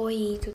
Oi, tudo